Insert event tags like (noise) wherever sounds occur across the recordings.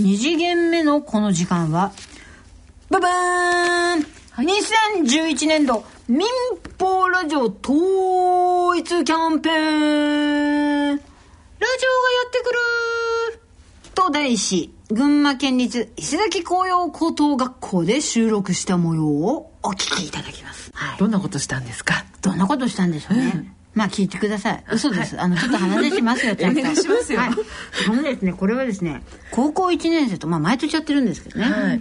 2次元目のこの時間は、ババーン、!2011 年度民放ラジオ統一キャンペーンラジオがやってくると題し、群馬県立伊勢崎紅葉高等学校で収録した模様をお聞きいただきます。はい。どんなことしたんですか？どんなことしたんでしょうね。まあ聞いてください。嘘です。あの、ちょっと話しますよ、(laughs) ちゃんと。お願いしますよはい。あのですね、これはですね、高校1年生と、まあ毎年やってるんですけどね。はい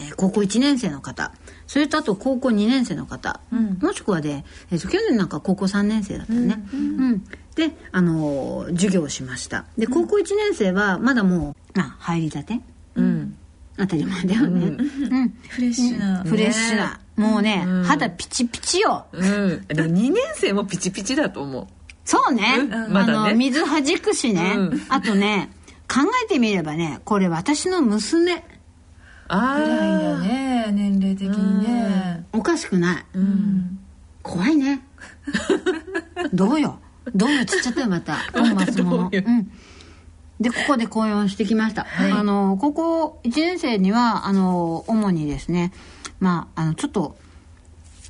えー高校1年生の方、それとあと高校2年生の方、もしくはで、えーと去年なんか高校3年生だったね。うん。で、あのー授業をしました。で、高校1年生はまだもう、まあ入りたてうん当たり前だよね。うん。フレッシュな、フレッシュな。もうね、肌ピチピチよ。うんでも2年生もピチピチだと思うそうね。うんあまだねの、水弾くしね。うんあとね、考えてみればね、これ私の娘。あぐらいだあね年齢的にねおかしくない。うん怖いね。(laughs) どうよ。どうよつっちゃったよ、また。本末もの。どうようん。で、ここで講演をしてきました。あの、高校1年生には、あの、主にですね、まあ、あの、ちょっと、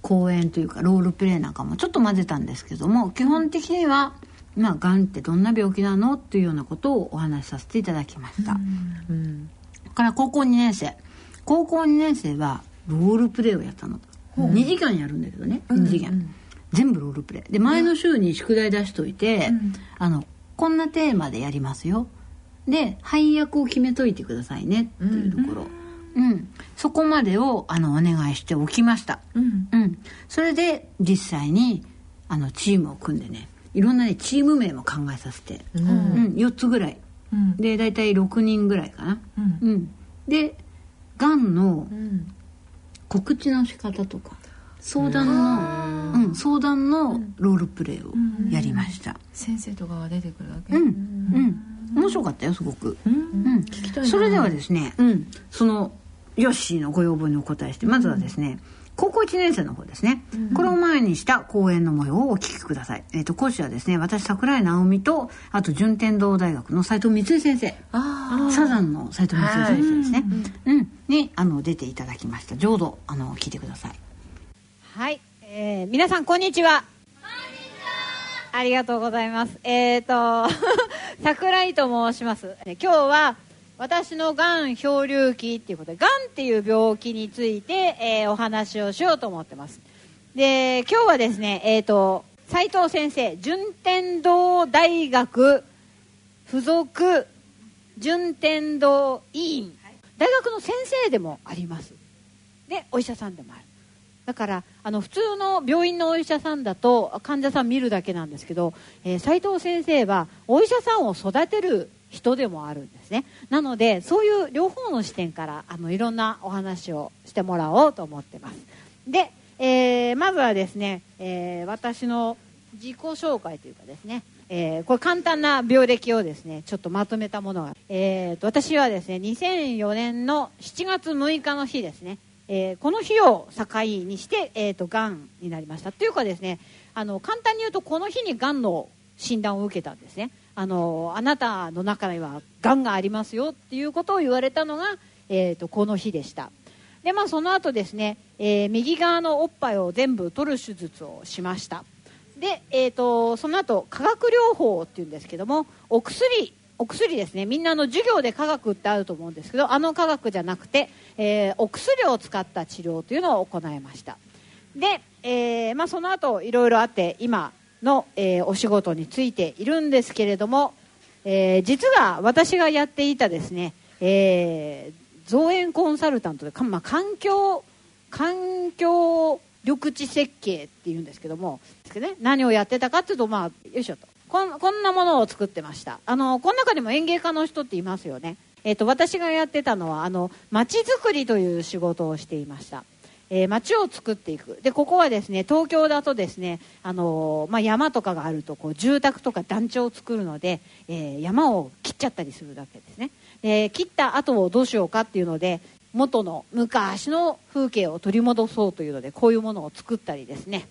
講演というか、ロールプレイなんかもちょっと混ぜたんですけども、基本的には、まあ、がんってどんな病気なの？っていうようなことをお話しさせていただきました。うん。それから高校2年生。高校2年生はロールプレイをやったの、2時間やるんだけどね2時間、全部ロールプレイ。で前の週に宿題出しといて、あのこんなテーマでやりますよで配役を決めといてくださいねっていうところ、うん。そこまでをあのお願いしておきました、うん。うん、それで実際にあのチームを組んでねいろんなねチーム名も考えさせて、うん。4つぐらい。うん。で大体6人ぐらいかな、うん。うん、でがんのうん。告知の仕方とか相談の、うん、相談のロールプレイをやりました。先生とかが出てくるわけ？うん。うん面白かったよすごく。うん。聞きたいな。それではですね、うん、そのヨッシーのご要望にお答えしてまずはですね、高校1年生の方ですね、これを前にした講演の模様をお聞きください、えっと講師はですね私桜井直美とあと順天堂大学の斉藤光恵先生。あサザンの斉藤光恵先生ですね、うん。にあの出ていただきました。浄土あの聞いてください。はい、えー皆さんこんにちは。ありがとうございます。えっ、と (laughs) 桜井と申します。今日は私のがん漂流期っていうことで、がんっていう病気について、えーお話をしようと思ってます。で、今日はですね、えっ、と斉藤先生、順天堂大学附属順天堂医院、大学の先生でもあります。で、お医者さんでもある。だからあの普通の病院のお医者さんだと患者さん見るだけなんですけど、えー斉藤先生はお医者さんを育てる人でもあるんですね。なのでそういう両方の視点からあのいろんなお話をしてもらおうと思ってます。で、えーまずはですね、えー私の自己紹介というかですねえーこれ簡単な病歴をですねちょっとまとめたものが、えーと私はですね2004年の7月6日の日ですね、えーこの日を境にして、えー、とがんになりました。というかですねあの簡単に言うとこの日にがんの診断を受けたんですね。あのあなたの中にはがんがありますよっていうことを言われたのが、えー、とこの日でした。でまあその後ですね、えー右側のおっぱいを全部取る手術をしました。で、えー、とその後化学療法っていうんですけどもお薬お薬ですね。みんなの授業で科学ってあると思うんですけどあの科学じゃなくて、えーお薬を使った治療というのを行いました。で、えーまあ、その後いろいろあって今の、えーお仕事についているんですけれども、え実は私がやっていたですね、え造園コンサルタントで、まあ、環境環境緑地設計っていうんですけども、ですけどね、何をやってたかっていうと、まあ、よいしょと。こんこんなものを作ってました。あのこの中にも園芸家の人っていますよね、えっと私がやってたのはあの街づくりという仕事をしていました。えー街を作っていく。でここはですね東京だとですね、あのーまあ、山とかがあるとこう住宅とか団地を作るので、えー山を切っちゃったりするわけですね、で切った後をどうしようかっていうので元の昔の風景を取り戻そうというのでこういうものを作ったりですね。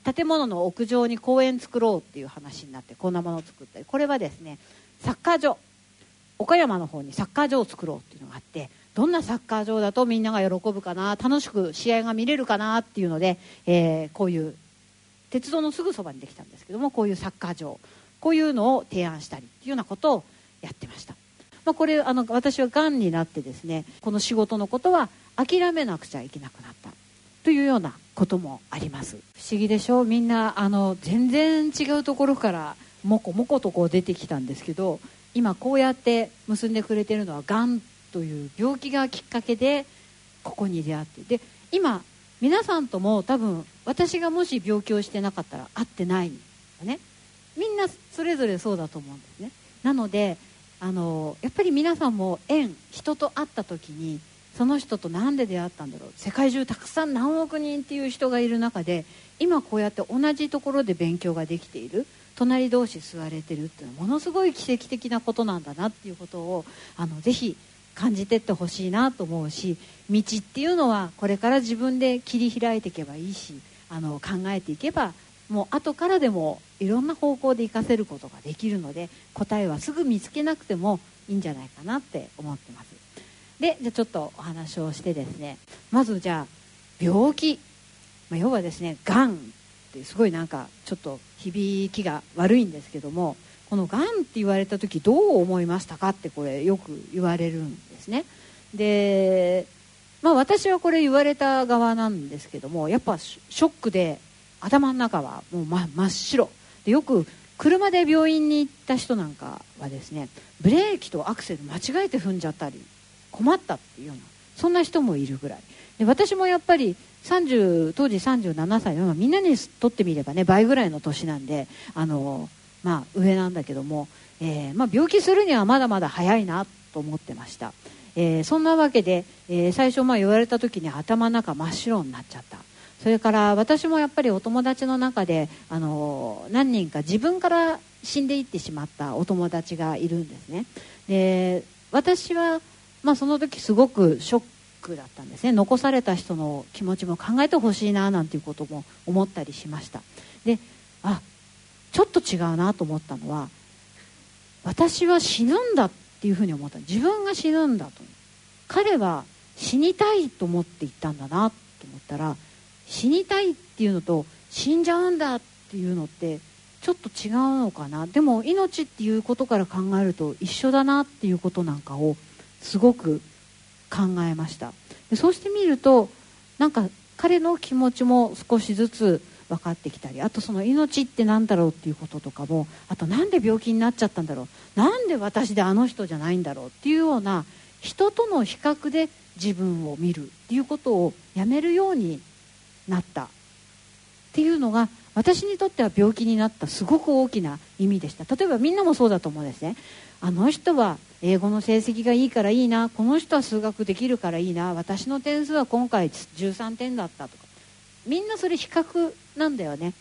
建物の屋上に公園作ろうっていう話になってこんなものを作ったり。これはですねサッカー場。岡山の方にサッカー場を作ろうっていうのがあってどんなサッカー場だとみんなが喜ぶかな楽しく試合が見れるかなっていうので、えーこういう鉄道のすぐそばにできたんですけどもこういうサッカー場。こういうのを提案したりっていうようなことをやってました、まあ、これあの私はがんになってですねこの仕事のことは諦めなくちゃいけなくなった。というようなこともあります。不思議でしょ？みんなあの全然違うところからもこもことこう出てきたんですけど今こうやって結んでくれてるのはがんという病気がきっかけでここに出会って。で今皆さんとも多分私がもし病気をしてなかったら会ってないね。みんなそれぞれそうだと思うんですね。なのであのやっぱり皆さんも縁人と会った時にその人と何で出会ったんだろう。世界中たくさん何億人っていう人がいる中で今こうやって同じところで勉強ができている。隣同士座れてるっていうのはものすごい奇跡的なことなんだなっていうことをあのぜひ感じてってほしいなと思うし道っていうのはこれから自分で切り開いていけばいいしあの考えていけばもう後からでもいろんな方向で活かせることができるので答えはすぐ見つけなくてもいいんじゃないかなって思ってます。でじゃあちょっとお話をしてですねまずじゃあ病気、まあ、要はですねがんってすごいなんかちょっと響きが悪いんですけどもこのがんって言われた時どう思いましたかってこれよく言われるんですね。でまあ私はこれ言われた側なんですけどもやっぱショックで頭の中はもう真真っ白。でよく車で病院に行った人なんかはですねブレーキとアクセル間違えて踏んじゃったり困ったっていうようなそんな人もいるぐらい。で私もやっぱり30当時37歳のみんなにとってみればね倍ぐらいの年なんであの、まあ、上なんだけども、えーまあ、病気するにはまだまだ早いなと思ってました、えーそんなわけで、えー最初まあ言われた時に頭の中真っ白になっちゃった。それから私もやっぱりお友達の中であの何人か自分から死んでいってしまったお友達がいるんですね。で私は、まあ、その時すごくショックだったんですね。残された人の気持ちも考えてほしいななんていうことも思ったりしました。であちょっと違うなと思ったのは私は死ぬんだっていうふうに思った。自分が死ぬんだと。彼は死にたいと思って言ったんだなと思ったら死にたいっていうのと死んじゃうんだっていうのってちょっと違うのかな。でも命っていうことから考えると一緒だなっていうことなんかをすごく考えました。でそうしてみるとなんか彼の気持ちも少しずつ分かってきたりあとその命って何だろうっていうこととかもあとなんで病気になっちゃったんだろうなんで私であの人じゃないんだろうっていうような人との比較で自分を見るっていうことをやめるようになった。っていうのが私にとっては病気になったすごく大きな意味でした。例えばみんなもそうだと思うんですね。あの人は英語の成績がいいからいいな。この人は数学できるからいいな。私の点数は今回13点だったとか。みんなそれ比較なんだよね。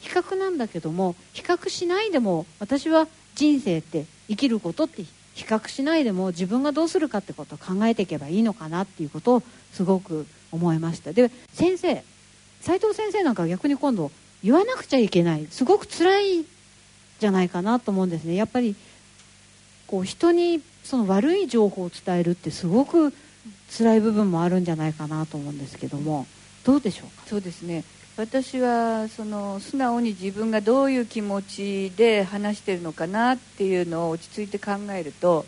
比較なんだけども比較しないでも私は人生って生きることって比較しないでも自分がどうするかってことを考えていけばいいのかなっていうことをすごく思いました。で先生斉藤先生なんか逆に今度言わなくちゃいけない。すごく辛いじゃないかなと思うんですね。やっぱりこう人にその悪い情報を伝えるってすごく辛い部分もあるんじゃないかなと思うんですけどもどうでしょうか？そうですね。私はその素直に自分がどういう気持ちで話しているのかなっていうのを落ち着いて考えると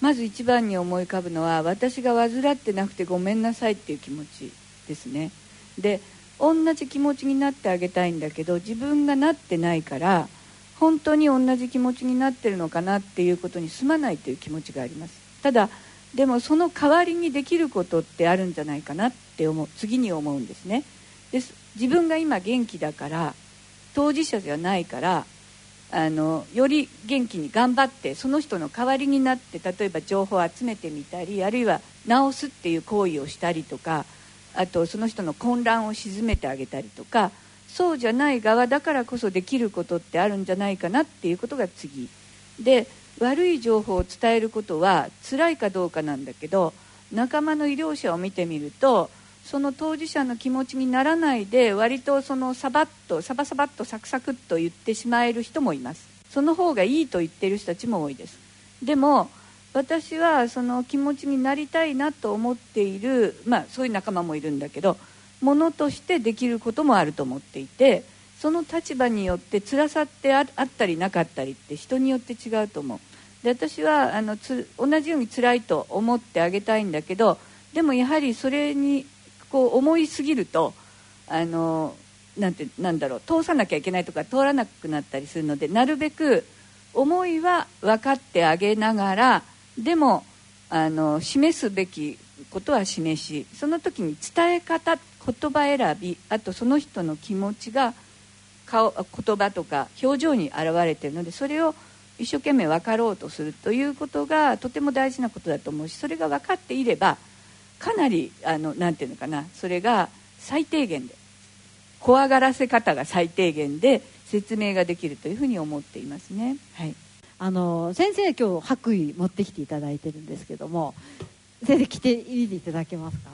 まず一番に思い浮かぶのは私が患ってなくてごめんなさいっていう気持ちですね。で同じ気持ちになってあげたいんだけど自分がなってないから本当に同じ気持ちになってるのかなっていうことにすまないという気持ちがあります。ただでもその代わりにできることってあるんじゃないかなって思う。次に思うんですね。です。自分が今元気だから当事者じゃないからあのより元気に頑張ってその人の代わりになって例えば情報を集めてみたりあるいは直すっていう行為をしたりとかあとその人の混乱を鎮めてあげたりとかそうじゃない側だからこそできることってあるんじゃないかなっていうことが次。で悪い情報を伝えることは辛いかどうかなんだけど仲間の医療者を見てみるとその当事者の気持ちにならないで割とそのサバッとサバサバッとサクサクっと言ってしまえる人もいます。その方がいいと言ってる人たちも多いです。でも私はその気持ちになりたいなと思っている、まあ、そういう仲間もいるんだけどものとしてできることもあると思っていてその立場によって辛さってあったりなかったりって人によって違うと思う。で私はあのつ同じように辛いと思ってあげたいんだけどでもやはりそれにこう思いすぎるとあのなんてなんだろう通さなきゃいけないとか通らなくなったりするのでなるべく思いは分かってあげながらでもあの示すべきことは示しその時に伝え方っ言葉選びあとその人の気持ちが顔言葉とか表情に現れているのでそれを一生懸命分かろうとするということがとても大事なことだと思うしそれが分かっていればかなりあのなんていうのかなそれが最低限で怖がらせ方が最低限で説明ができるというふうに思っていますね。はいあの先生今日白衣持ってきていただいてるんですけども先生着てみていただけますか？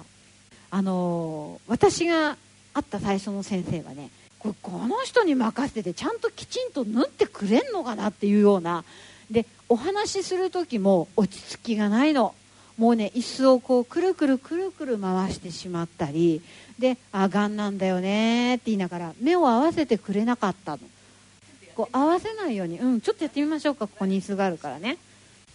あの私が会った最初の先生はねここの人に任せててちゃんときちんと縫ってくれんのかなっていうようなでお話しする時も落ち着きがないの。もうね椅子をこうくるくるくるくる回してしまったりで「あがんなんだよね」って言いながら目を合わせてくれなかったの。こう合わせないようにうんちょっとやってみましょうかここに椅子があるからね。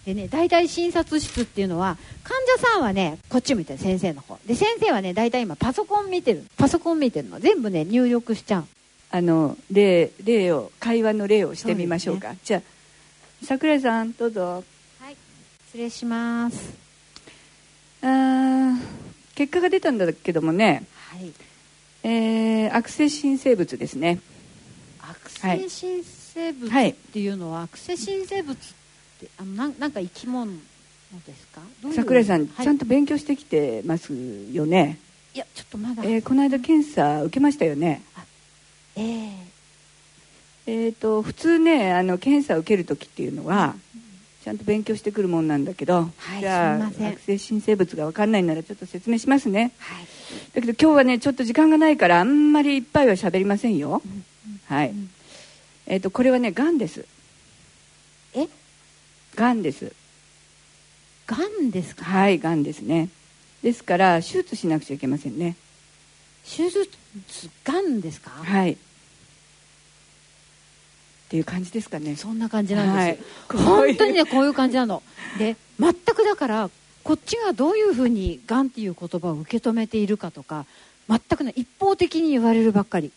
でね大体診察室っていうのは患者さんはねこっち見てる先生の方。で先生はね大体今パソコン見てる。パソコン見てるの。全部ね入力しちゃう。あの例例を会話の例をしてみましょうか。じゃあ桜井さんどうぞ。はい。失礼します。あー結果が出たんだけどもね、はい。えー、悪性新生物ですね。悪性新生物はいっていうのは、悪性新生物ってあのなんなんか生き物ですか？桜井さん、はい。ちゃんと勉強してきてますよね、いやちょっとまだ。えーこの間検査受けましたよね。ええ。えー、と普通ねあの検査を受ける時っていうのは、ちゃんと勉強してくるもんなんだけど、はいじゃあすいません。悪性新生物が分かんないならちょっと説明しますね。はい。だけど今日はねちょっと時間がないからあんまりいっぱいは喋りませんよ、はい、んえっ、とこれはねがんです。え？がんです。がんですか？はいがんですね。ですから手術しなくちゃいけませんね。手術がんですか？はい。っていう感じですかね。そんな感じなんですよ、はい。本当にねこういう。感じなの。で全くだからこっちがどういうふうにがんっていう言葉を受け止めているかとか全くね一方的に言われるばっかり。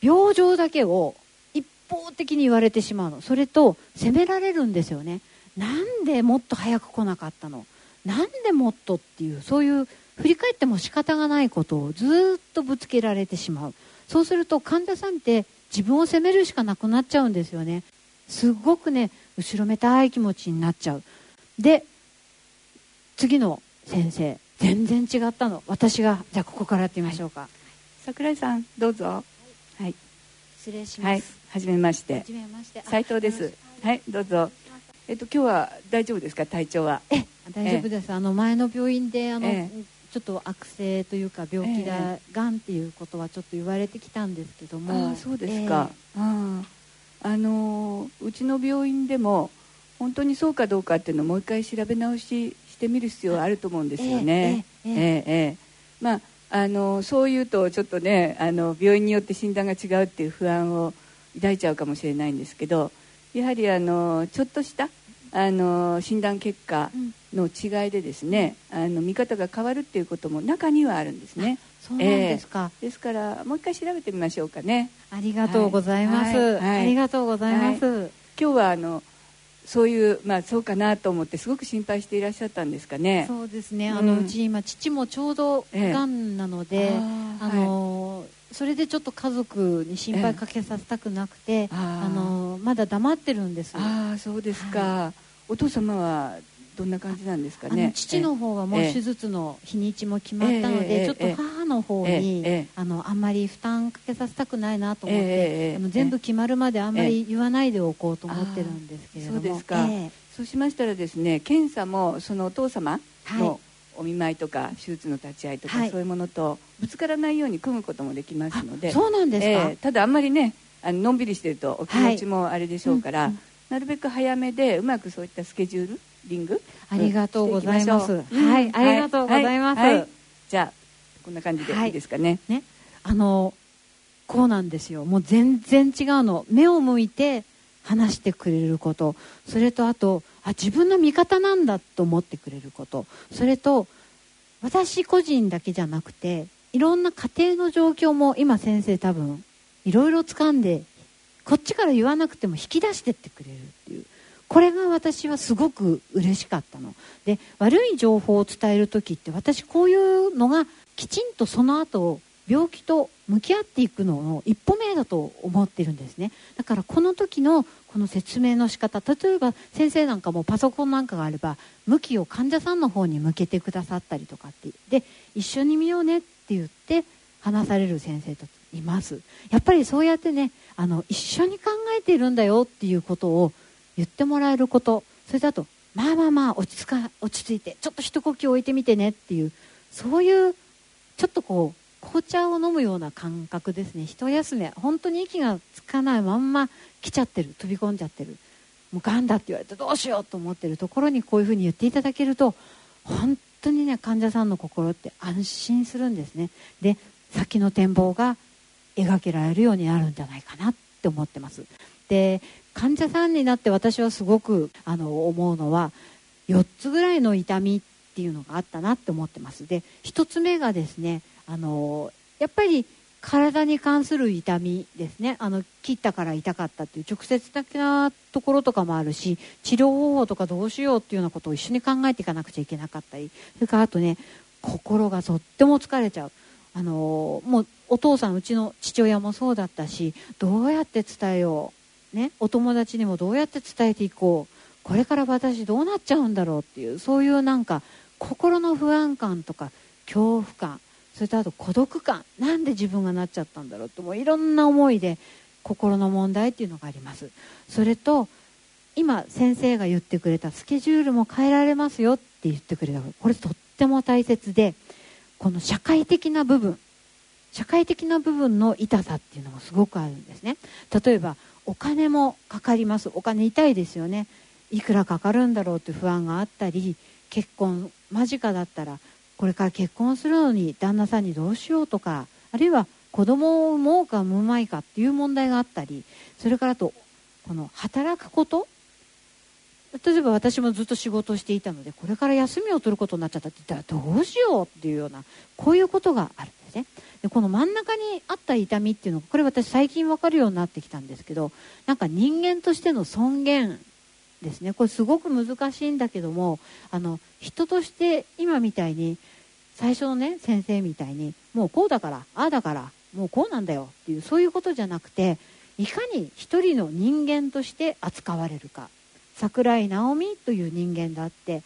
病状だけを一方的に言われてしまうの。それと責められるんですよねなんでもっと早く来なかったの？なんでもっとっていうそういう振り返っても仕方がないことをずっとぶつけられてしまう。そうすると患者さんって自分を責めるしかなくなっちゃうんですよね。すごくね後ろめたい気持ちになっちゃう。で次の先生全然違ったの。私がじゃあここからやってみましょうか、桜井さんどうぞ。はい。失礼します、はい。はじめまして。はじめまして。あ斉藤です。はいどうぞえっと今日は大丈夫ですか？体調は？え大丈夫です。あの前の病院であの、ちょっと悪性というか病気、がんっていうことはちょっと言われてきたんですけども。そうですか。ああのうちの病院でも本当にそうかどうかっていうのをもう一回調べ直ししてみる必要はあると思うんですよね。ええええまああのそういうとちょっとねあの病院によって診断が違うっていう不安を抱いちゃうかもしれないんですけどやはりあのちょっとしたあの診断結果の違いでですね、あの見方が変わるっていうことも中にはあるんですね。そうなんですか、ですからもう一回調べてみましょうかね。ありがとうございます、はい。はい。ありがとうございます、今日はあのそういうまあそうかなと思ってすごく心配していらっしゃったんですかね。そうですね、うん。あのうち今父もちょうどええがんなので、あーあのそれでちょっと家族に心配かけさせたくなくて、あー。あのまだ黙ってるんです。ああそうですか、お父様はどんな感じなんですかあね。の父の方はもうええ手術の日にちも決まったので、ちょっと母の方に、あのあんまり負担かけさせたくないなと思って、あの全部決まるまであんまり言わないでおこうと思ってるんですけれども、そうですか、ええ。そうしましたらですね検査もそのお父様はい。のお見舞いとか手術の立ち会いとか、はい。そういうものとぶつからないように組むこともできますので。そうなんですか、ええ。ただあんまりねあののんびりしてるとお気持ちもあれでしょうから、はいうんなるべく早めでうまくそういったスケジュールリング？ありがとうございます。はいありがとうございます。じゃあこんな感じではい。いいですかね、ねあのこうなんですよ。もう全然違うの。目を向いて話してくれること。それとあとあ自分の味方なんだと思ってくれること。それと私個人だけじゃなくていろんな家庭の状況も今先生多分いろいろ掴んでこっちから言わなくても引き出してってくれるっていう。これが私はすごく嬉しかったの。で悪い情報を伝える時って私こういうのがきちんとその後病気と向き合っていくのの一歩目だと思ってるんですね。だからこの時のこの説明の仕方例えば先生なんかもパソコンなんかがあれば向きを患者さんの方に向けてくださったりとかってで一緒に見ようねって言って話される先生といます。やっぱりそうやってねあの一緒に考えているんだよっていうことを言ってもらえること。それだとまあまあまあ落ち着か落ち着いてちょっと一呼吸置いてみてねっていうそういうちょっとこう紅茶を飲むような感覚ですね。一休め本当に息がつかないまんま来ちゃってる。飛び込んじゃってる。もうがんだって言われてどうしようと思ってるところにこういうふうに言っていただけると本当にね患者さんの心って安心するんですね。で先の展望が描けられるようになるんじゃないかなって思ってます。で患者さんになって私はすごくあの思うのは4つぐらいの痛みっていうのがあったなって思ってます。で1つ目がですねあのやっぱり体に関する痛みですね。あの切ったから痛かったっていう直接的なところとかもあるし治療方法とかどうしようっていうようなことを一緒に考えていかなくちゃいけなかったりそれからあとね心がとっても疲れちゃう。あのもうお父さんうちの父親もそうだったしどうやって伝えよう、ね、お友達にもどうやって伝えていこう。これから私どうなっちゃうんだろうっていうそういうなんか心の不安感とか恐怖感。それとあと孤独感。なんで自分がなっちゃったんだろうってもういろんな思いで心の問題っていうのがあります。それと今先生が言ってくれたスケジュールも変えられますよって言ってくれたこれとっても大切でこの社会的な部分社会的な部分の痛さっていうのもすごくあるんですね。例えばお金もかかります。お金痛いですよね。いくらかかるんだろうって不安があったり結婚間近だったらこれから結婚するのに旦那さんにどうしようとかあるいは子供を産もうか産むまいかっていう問題があったりそれからとこの働くこと例えば私もずっと仕事をしていたのでこれから休みを取ることになっちゃったって言ったらどうしようっていうようなこういうことがあるんですね。でこの真ん中にあった痛みっていうのがこれ私最近分かるようになってきたんですけどなんか人間としての尊厳ですね。これすごく難しいんだけどもあの人として今みたいに最初のね先生みたいにもうこうだからああだからもうこうなんだよっていうそういうことじゃなくていかに一人の人間として扱われるか。桜井直美という人間だって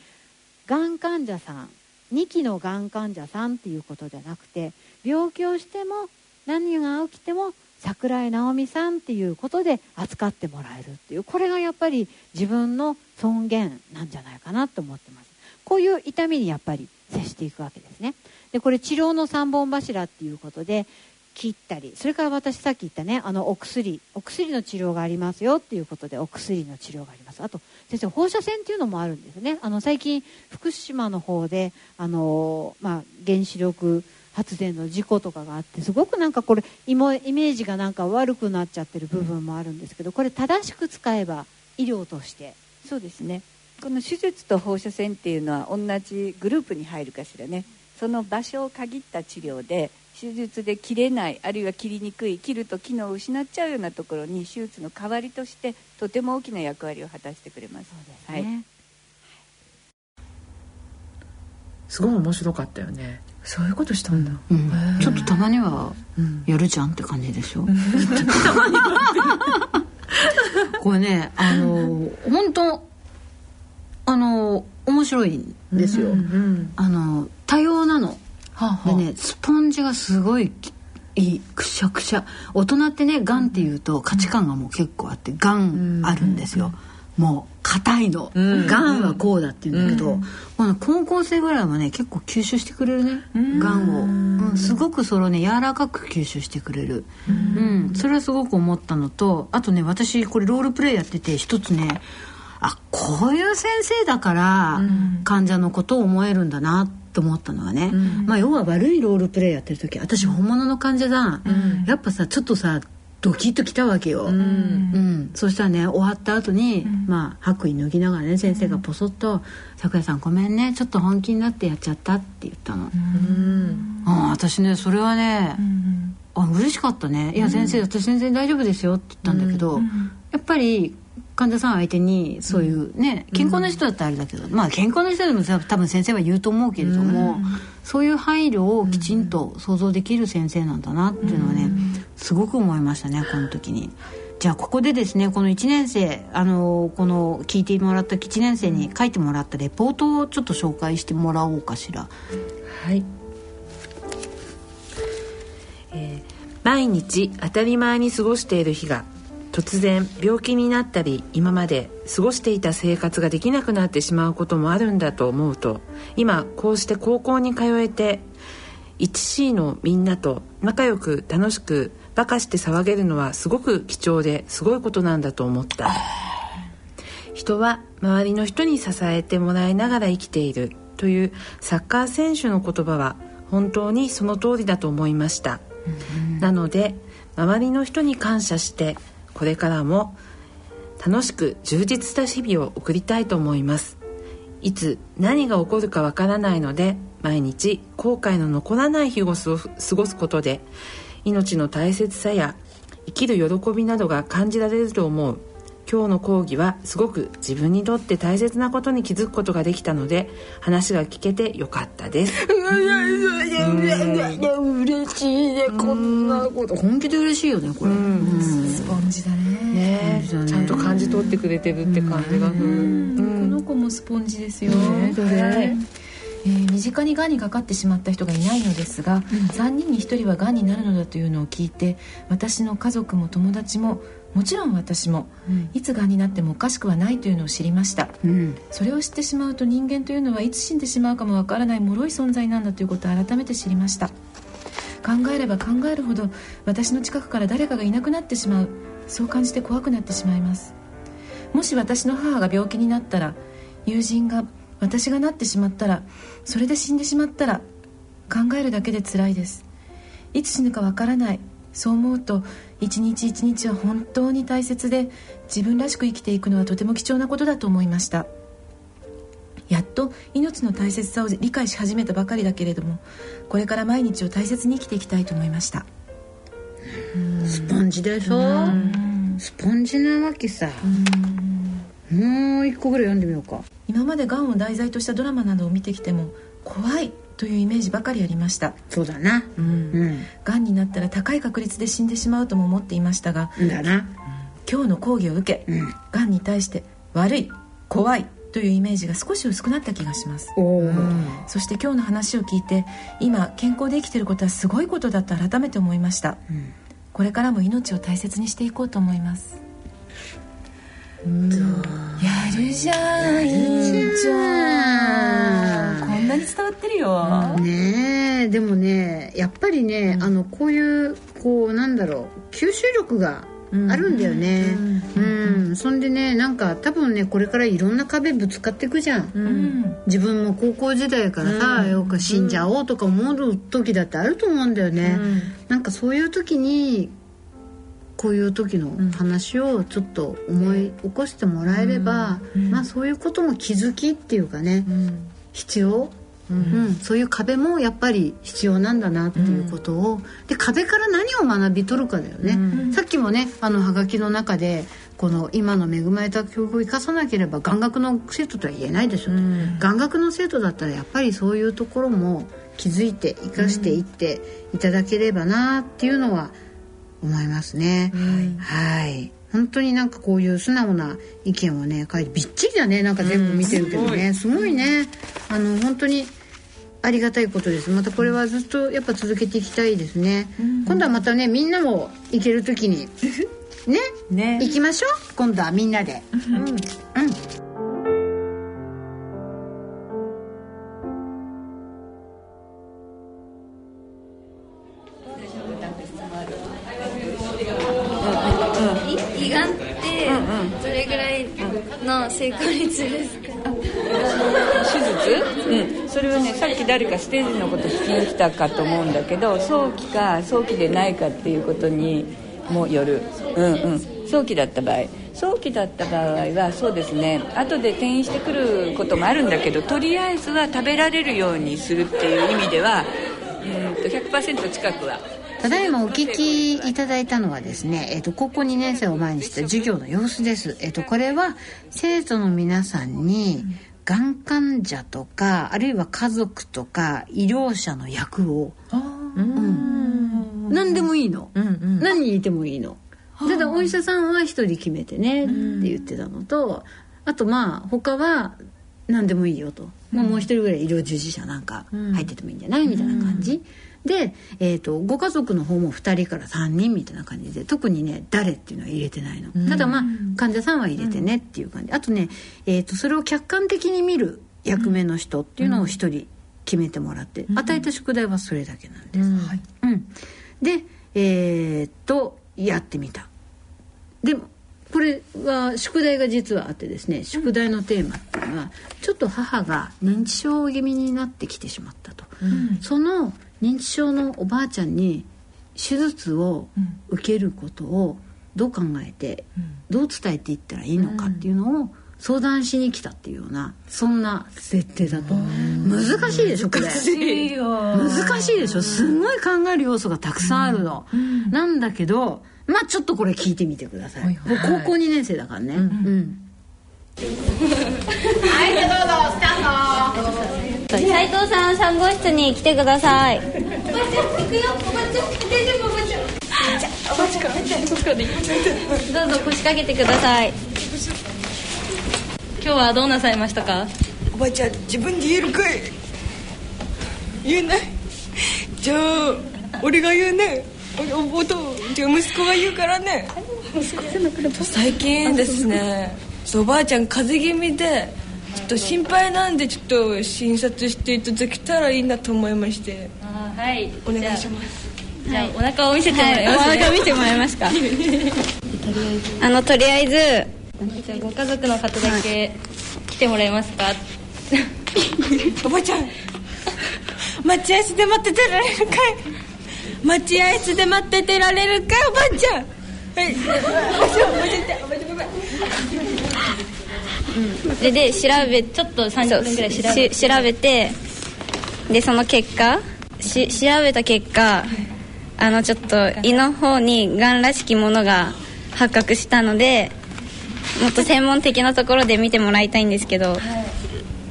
がん患者さん2期のがん患者さんっていうことじゃなくて病気をしても何が起きても桜井直美さんっていうことで扱ってもらえるっていうこれがやっぱり自分の尊厳なんじゃないかなと思ってます。こういう痛みにやっぱり接していくわけですね。でこれ治療の3本柱っていうことで切ったりそれから私さっき言ったねあのお薬お薬の治療がありますよっていうことでお薬の治療があります。あと先生放射線っていうのもあるんですね。あの最近福島の方であの、まあ、原子力発電の事故とかがあってすごくなんかこれイイメージがなんか悪くなっちゃってる部分もあるんですけどこれ正しく使えば医療として。そうですね。この手術と放射線っていうのは同じグループに入るかしらね。その場所を限った治療で手術で切れないあるいは切りにくい切ると機能を失っちゃうようなところに手術の代わりとしてとても大きな役割を果たしてくれます。そうですはい。ね、すごい面白かったよね。そういうことしたんだ、うん。ちょっとたまにはうん。やるじゃんって感じでしょ？(laughs) これねあの本当あの面白いんですよ、うんうん。あの多様なのはあはあ。でねスポンジがすごいいいくしゃくしゃ。大人ってねがんっていうと価値観がもう結構あってがんあるんですよ、もう硬いの、うん。がんはこうだって言うんだけど、うん。まあ高校生ぐらいはね結構吸収してくれるね。うん。がんを、うん、すごくそれをね柔らかく吸収してくれる、うん。それはすごく思ったのとあとね私これロールプレイやってて一つねあこういう先生だから患者のことを思えるんだなって思ったのはね、まあ要は悪いロールプレイやってる時私本物の患者さん、やっぱさちょっとさドキッときたわけよ、うん。そしたらね終わった後に、まあ白衣脱ぎながらね先生がポソッと「桜井さんごめんねちょっと本気になってやっちゃった」って言ったの、ああ私ねそれはね、あ嬉しかったね「いや先生、私全然大丈夫ですよ」って言ったんだけど、やっぱり患者さん相手にそういうね、健康な人だったらあれだけど、まあ健康な人でもさ多分先生は言うと思うけれども、そういう配慮をきちんと想像できる先生なんだなっていうのはね、すごく思いましたねこの時に。じゃあここでですねこの1年生あのこの聞いてもらった1年生に書いてもらったレポートをちょっと紹介してもらおうかしら。はい、えー毎日当たり前に過ごしている日が突然病気になったり今まで過ごしていた生活ができなくなってしまうこともあるんだと思うと今こうして高校に通えて 1C のみんなと仲良く楽しくバカして騒げるのはすごく貴重ですごいことなんだと思った。人は周りの人に支えてもらいながら生きているというサッカー選手の言葉は本当にその通りだと思いました、なので周りの人に感謝してこれからも楽しく充実した日々を送りたいと思います。いつ何が起こるかわからないので毎日後悔の残らない日を過ごすことで命の大切さや生きる喜びなどが感じられると思う。今日の講義はすごく自分にとって大切なことに気づくことができたので話が聞けてよかったです。嬉しいねこんなこと。本気で嬉しいよねこれ、スポンジだね。ちゃんと感じ取ってくれてるって感じがする、うん。この子もスポンジですよ、ねえー身近にがんにかかってしまった人がいないのですが、3人に1人はがんになるのだというのを聞いて私の家族も友達ももちろん私も、いつがんになってもおかしくはないというのを知りました、うん。それを知ってしまうと人間というのはいつ死んでしまうかもわからない脆い存在なんだということを改めて知りました。考えれば考えるほど私の近くから誰かがいなくなってしまう。そう感じて怖くなってしまいます。もし私の母が病気になったら友人が私がなってしまったらそれで死んでしまったら考えるだけで辛いです。いつ死ぬかわからない。そう思うと一日一日は本当に大切で自分らしく生きていくのはとても貴重なことだと思いました。やっと命の大切さを理解し始めたばかりだけれどもこれから毎日を大切に生きていきたいと思いました。スポンジでしょ？スポンジなわけさ。もう一個ぐらい読んでみようか今までがんを題材としたドラマなどを見てきても怖いというイメージばかりありました。そうだな。うん、がんになったら高い確率で死んでしまうとも思っていましたがうん、だな。今日の講義を受け、うん。がんに対して悪い怖いというイメージが少し薄くなった気がします。おお、そして今日の話を聞いて今健康で生きていることはすごいことだと改めて思いました、これからも命を大切にしていこうと思いますやるじゃんいいじゃんこんなに伝わってるよ、ねえでもねやっぱりね、あのこういうこうなんだろう吸収力があるんだよね。うん、そんでねなんか多分ねこれからいろんな壁ぶつかっていくじゃん、うん。自分も高校時代からさ、よく死んじゃおうとか思う時だってあると思うんだよね、なんかそういう時にこういう時の話をちょっと思い起こしてもらえれば、まあそういうことも気づきっていうかね、必要、うん。そういう壁もやっぱり必要なんだなっていうことを、で壁から何を学び取るかだよね、さっきもねあのハガキの中でこの今の恵まれた教育を生かさなければ眼学の生徒とは言えないでしょと、眼学の生徒だったらやっぱりそういうところも気づいて生かしていっていただければなっていうのは思いますね。はい。本当になんかこういう素直な意見をね書いてびっちりだね。なんか全部見てるけどね、すごい。ね。あの本当にありがたいことです。またこれはずっとやっぱ続けていきたいですね、今度はまたねみんなも行ける時に (laughs) ね？ね。行きましょう。今度はみんなで。うん。胃がんの成功率ですか？手術？うん。それはねさっき誰かステージのこと聞きに来たかと思うんだけど早期か早期でないかっていうことにもよる。うんうん。早期だった場合。早期だった場合はそうですね。後で転院してくることもあるんだけどとりあえずは食べられるようにするっていう意味ではうんと100%近くはただいまお聞きいただいたのはですね、えっ、と、高校2年生を前にした授業の様子です。えっ、と、これは生徒の皆さんに、がん患者とか、あるいは家族とか、医療者の役を、何でもいいの？何人いてもいいの？ただお医者さんは一人決めてねって言ってたのと、あとまあ他は何でもいいよと、まあ、もう一人ぐらい医療従事者なんか入っててもいいんじゃない？みたいな感じ、で、えー、とご家族の方も2人から3人みたいな感じで特にね誰っていうのは入れてないの、ただまあ患者さんは入れてねっていう感じ。あとね、えー、とそれを客観的に見る役目の人っていうのを1人決めてもらって、与えた宿題はそれだけなんです、うん。でえーっとやってみた。でもこれは宿題が実はあってですね宿題のテーマっていうのはちょっと母が認知症気味になってきてしまったと、その認知症のおばあちゃんに手術を受けることをどう考えてどう伝えていったらいいのかっていうのを相談しに来たっていうようなそんな設定だと難しいでしょこれ。難しいでしょ。すごい考える要素がたくさんあるの、なんだけどまあちょっとこれ聞いてみてください、高校2年生だからね。うん、斉藤さん産後室に来てください。どうぞ腰掛けてください今日はどうなさいましたかおばちゃん自分で言えるかい言えないじゃあ俺が言うねおおとじゃあ息子が言うからね最近ですねおばあちゃん風邪気味でと心配なんでちょっと診察していただけたらいいなと思いまして。あはい。お願いします。じゃあお腹を見せてもらいます、ねお腹見せてもらえますか？(laughs) あのとりあえずご家族の方だけ来てもらえますか、(laughs) おばあちゃん。待合室で待っててられるかい？待合室で待っててられるかい？おばあちゃん。はいおばあちゃんおばあちゃんおばあちゃんバイバイでで調べちょっと30分ぐらい調べし調べて。でその結果し調べた結果あのちょっと胃の方にがんらしきものが発覚したのでもっと専門的なところで見てもらいたいんですけど、はい、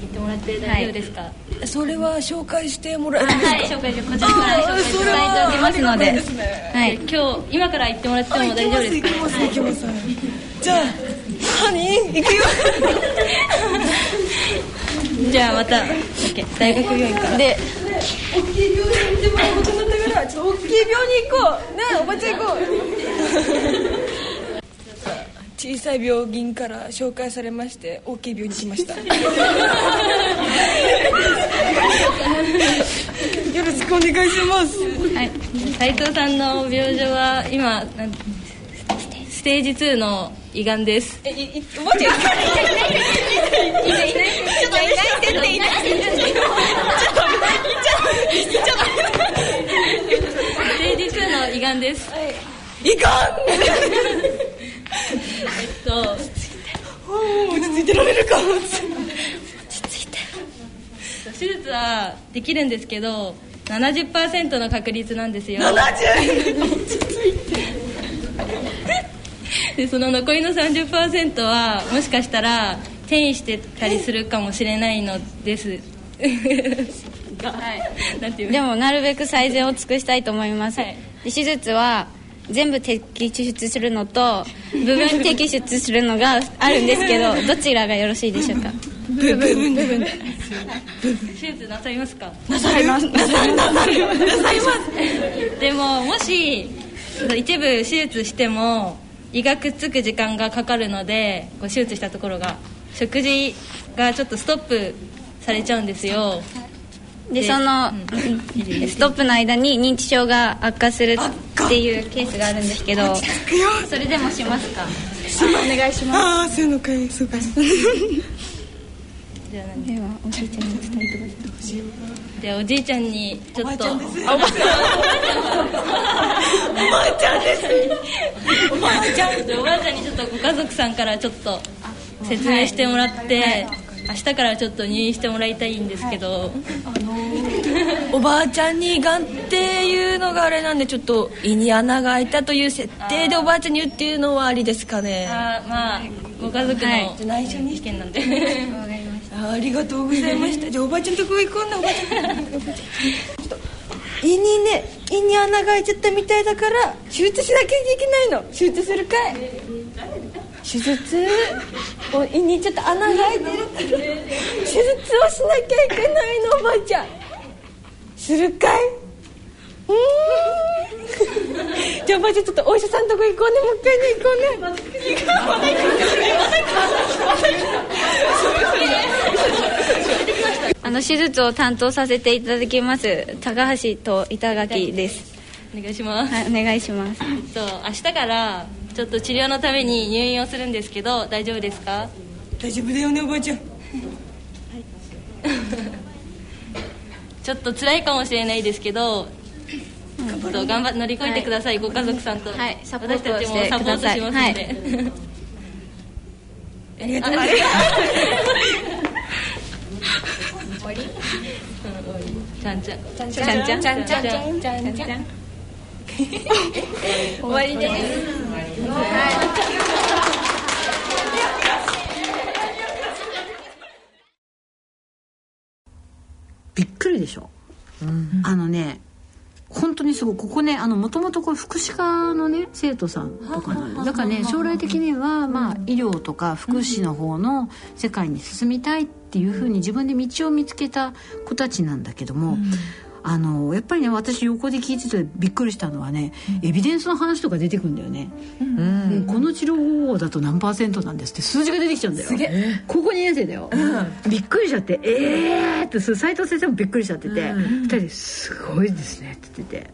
言ってもらって大丈夫ですか、それは紹介してもらえるんですか？はい紹介しこちらから紹介して伝えておきますので。ね。はい、今日今から言ってもらっても大丈夫ですか？行きます行きます行きます。じゃあハニー行くよ。(laughs) じゃあまた。大学病院から。で大きい病院見てもらうことになったからちょっと大きい病院行こう。ねえおばちゃん行こう。(laughs) 小さい病院から紹介されまして大きい病院に来ました。(laughs) よろしくお願いします。はい、斉藤さんの病状は今ステージ2の胃がんです。えいいおばちゃんいないいないいないいないいないちょっといないってっていないちょっとちょっステージ2の胃がんですといかんえっと落ち着いてられるか手術はできるんですけど70%の確率なんですよでその残りの30%はもしかしたら転移してたりするかもしれないのです。はい。なんていう？でもなるべく最善を尽くしたいと思います、はい。で手術は全部摘出するのと部分摘出するのがあるんですけど (laughs) どちらがよろしいでしょうか？手術なさいますか？なさいます。なさいます。なさいます。でももし一部手術しても胃がくっつく時間がかかるのでこう手術したところが食事がちょっとストップされちゃうんですよ。でその (laughs) ストップの間に認知症が悪化するっていうケースがあるんですけどそれでもしますか？お願いします。ああそういうのかいそうか。(laughs) じゃあではおじいちゃんに伝えてくださいじゃあおじいちゃんにちょっと。おばあちゃんです。おばあちゃんおばあちゃんにちょっとご家族さんからちょっと説明してもらって、明日からちょっと入院してもらいたいんですけど、おばあちゃんにがんっていうのがあれなんでちょっと胃に穴が開いたという設定でおばあちゃんに言うっていうのはありですかね？あーまあご家族の内緒に意見なんで (laughs) あありがとうございました。じゃあおばあちゃんとこ行こうなおばあちゃん。ちょっと胃にね胃に穴が開いちゃったみたいだから手術しなきゃいけないの。手術するかい。手術？お胃にちょっと穴が開いてる。から手術をしなきゃいけないのおばあちゃん。するかい？うーんじゃあおばあちゃんちょっとお医者さんとこ行こうね。もう一回ね行こうね。(laughs) あの手術を担当させていただきます高橋と板垣です。お願いします。はいお願いします。と明日からちょっと治療のために入院をするんですけど大丈夫ですか？大丈夫だよねおばあちゃん。(laughs) ちょっと辛いかもしれないですけど、と頑張って乗り越えてください、ご家族さんと、はい。サポート私たちもサポートしますので、(laughs) あ (laughs) りがとうあありがとうちゃんちゃんちゃんちゃん？ちゃんちゃん？ちゃんちゃん？ちゃんちゃん？終わりです。びっくりでしょ、あのね本当にすごいここねあのもともと福祉科のね生徒さんとかなんでだからね将来的にはまあ医療とか福祉の方の世界に進みたいっていうふうに自分で道を見つけた子たちなんだけども、あのやっぱりね私横で聞いててびっくりしたのはね、エビデンスの話とか出てくるんだよね、うん。この治療方法だと何パーセントなんですって数字が出てきちゃうんだよ。高校2年生だよ、びっくりしちゃって「ええー!」って斎藤先生もびっくりしちゃってて、二人ですごいですね」って言ってて、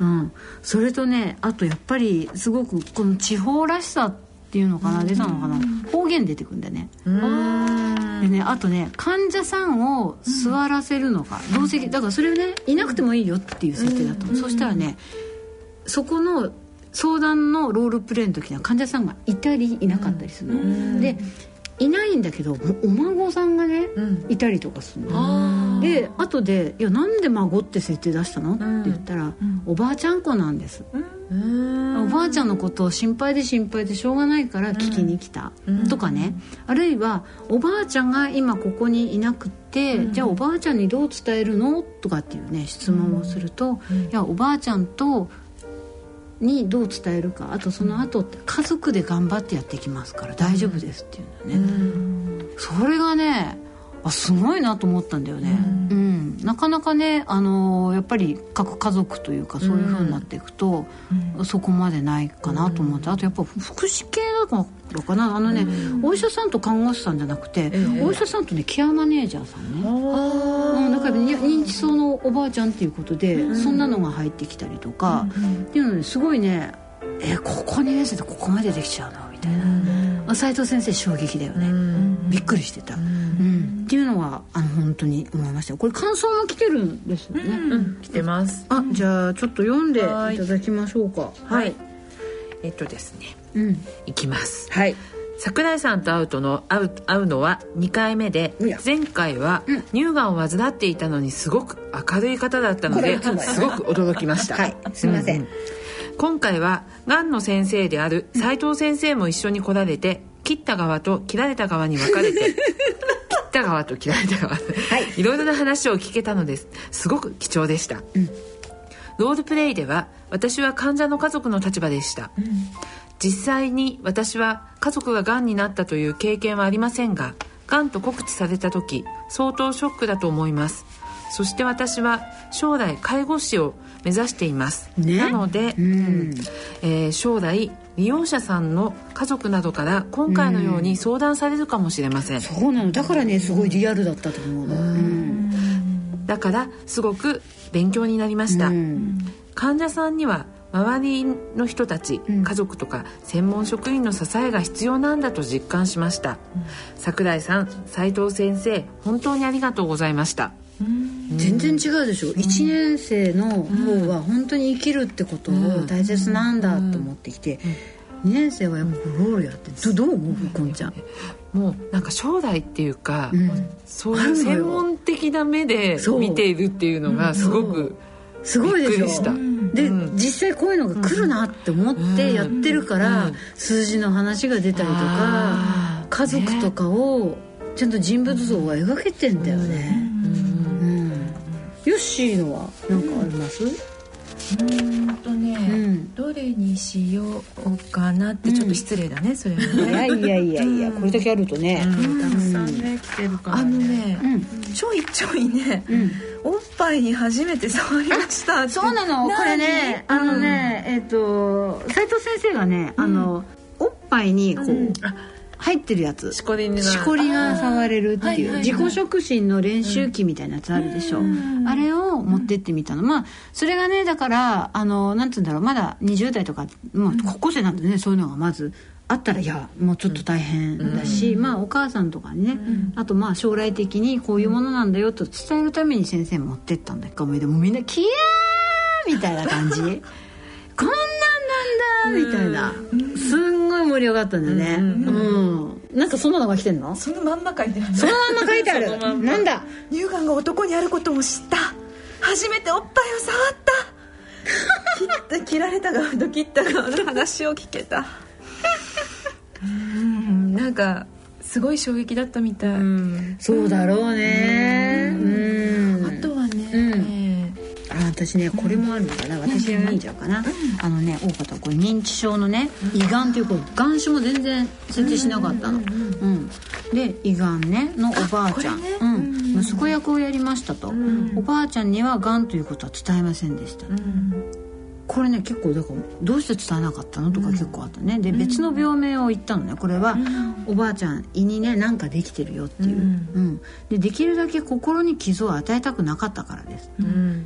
うん。それとねあとやっぱりすごくこの地方らしさっていうのかな、出たのかな方言出てくるんだよね。でねあとね患者さんを座らせるのが、同席だからそれをねいなくてもいいよっていう設定だったの、そしたらねそこの相談のロールプレイの時には患者さんがいたりいなかったりするの、でいないんだけどもお孫さんがね、いたりとかするの。で後で「いやなんで孫って設定出したの?」って言ったら、おばあちゃん子なんです」おばあちゃんのことを心配で心配でしょうがないから聞きに来た、とかね。あるいはおばあちゃんが今ここにいなくって、じゃあおばあちゃんにどう伝えるの？とかっていうね質問をすると、いやおばあちゃんとにどう伝えるか。あとその後って家族で頑張ってやっていきますから大丈夫ですっていうのね、それがねあすごいなと思ったんだよね、うん。なかなかね、あのーやっぱり各家族というかそういう風になっていくと、そこまでないかなと思って、あとやっぱ福祉系だからかな。あのね、お医者さんと看護師さんじゃなくて、お医者さんとねケアマネージャーさんね、うん、だからに認知症のおばあちゃんっていうことで、そんなのが入ってきたりとか、っていうのですごいねえここ2年生でここまでできちゃうの？みたいな、あ斉藤先生衝撃だよね、びっくりしてた、うん。っていうのはあの本当に思いました。よこれ感想も来てるんですよね、来てます。あじゃあちょっと読んでい。ただきましょうか。はい。えっとですね。うん。いきます。はい桜井さんと会うとの会う会うのは2回目で前回は乳がんを患っていたのにすごく明るい方だったのですごく驚きました。はい。すいません。うう今回はがんの先生である斉藤先生も一緒に来られて切った側と切られた側に分かれて (laughs) 切った側と切られた側、い、ろいろな話を聞けたのです。すごく貴重でした、ロールプレイでは私は患者の家族の立場でした、実際に私は家族ががんになったという経験はありませんががんと告知された時相当ショックだと思います。そして私は将来介護士を目指しています、ね。なので、うん。えー将来利用者さんの家族などから今回のように相談されるかもしれません、そうなの。だからねすごいリアルだったと思うの。うん。だからすごく勉強になりました、うん。患者さんには周りの人たち、うん、家族とか専門職員の支えが必要なんだと実感しました、うん、桜井さん斉藤先生本当にありがとうございました。全然違うでしょ、うん、1年生の方は本当に生きるってことを大切なんだと思ってきて、うん、2年生はやっぱロールやってどどう思う？こんちゃん。もうなんか将来っていうか、うん、そういう専門的な目で見ているっていうのがすごくすごいでしょで、実際こういうのが来るなって思ってやってるから、数字の話が出たりとか家族とかをちゃんと人物像が描けてんだよね、ヨッシーのは何かあります、うんとね、うん、どれにしようかなってちょっと失礼だね、うん、それはね。いやいやいやいや、うん、これだけあるとね、たくさん。ね来てるから、ね、あのね、ちょいちょいね、おっぱいに初めて触りましたそうなの？これねあのねえっ、ー、と斉藤先生がねあの、おっぱいにこう、入ってるやつ。しこりがしこりが触れるっていう。自己触診の練習機みたいなやつあるでしょ、うん、あれを持ってってみたの。まあそれがねだからあのなんつうんだろう。まだ20代とか、まあ、高校生なんでね。そういうのがまず。あったらいやもうちょっと大変だし、うん、まあお母さんとかにね、うん、あとまあ将来的にこういうものなんだよと伝えるために先生持ってったんだけどでもみんな「キヤー!」みたいな感じ。(laughs) こんなんなんだみたいな。すんごい盛り上がったんだよね。うんなんかそんなのが来てんの？そのまんま書いてある。そのまんま書いてある。(laughs) なんだ？乳がんが男にあることも知った。初めておっぱいを触った。切った切られた側と切った側の話を聞けた。うん。なんかすごい衝撃だったみたい、そうだろうね。うん私ねこれもあるのかな、私が見ちゃうかな、あのね大方これ認知症のね胃がんっていうこう眼種も全然設定しなかったの、うんで胃がんねのおばあちゃん、うん。息子役をやりましたと、おばあちゃんにはがんということは伝えませんでした、これね結構だからどうして伝えなかったの？とか結構あったね、で別の病名を言ったのね。これは、おばあちゃん胃にね何かできてるよっていう、うん。でできるだけ心に傷を与えたくなかったからです、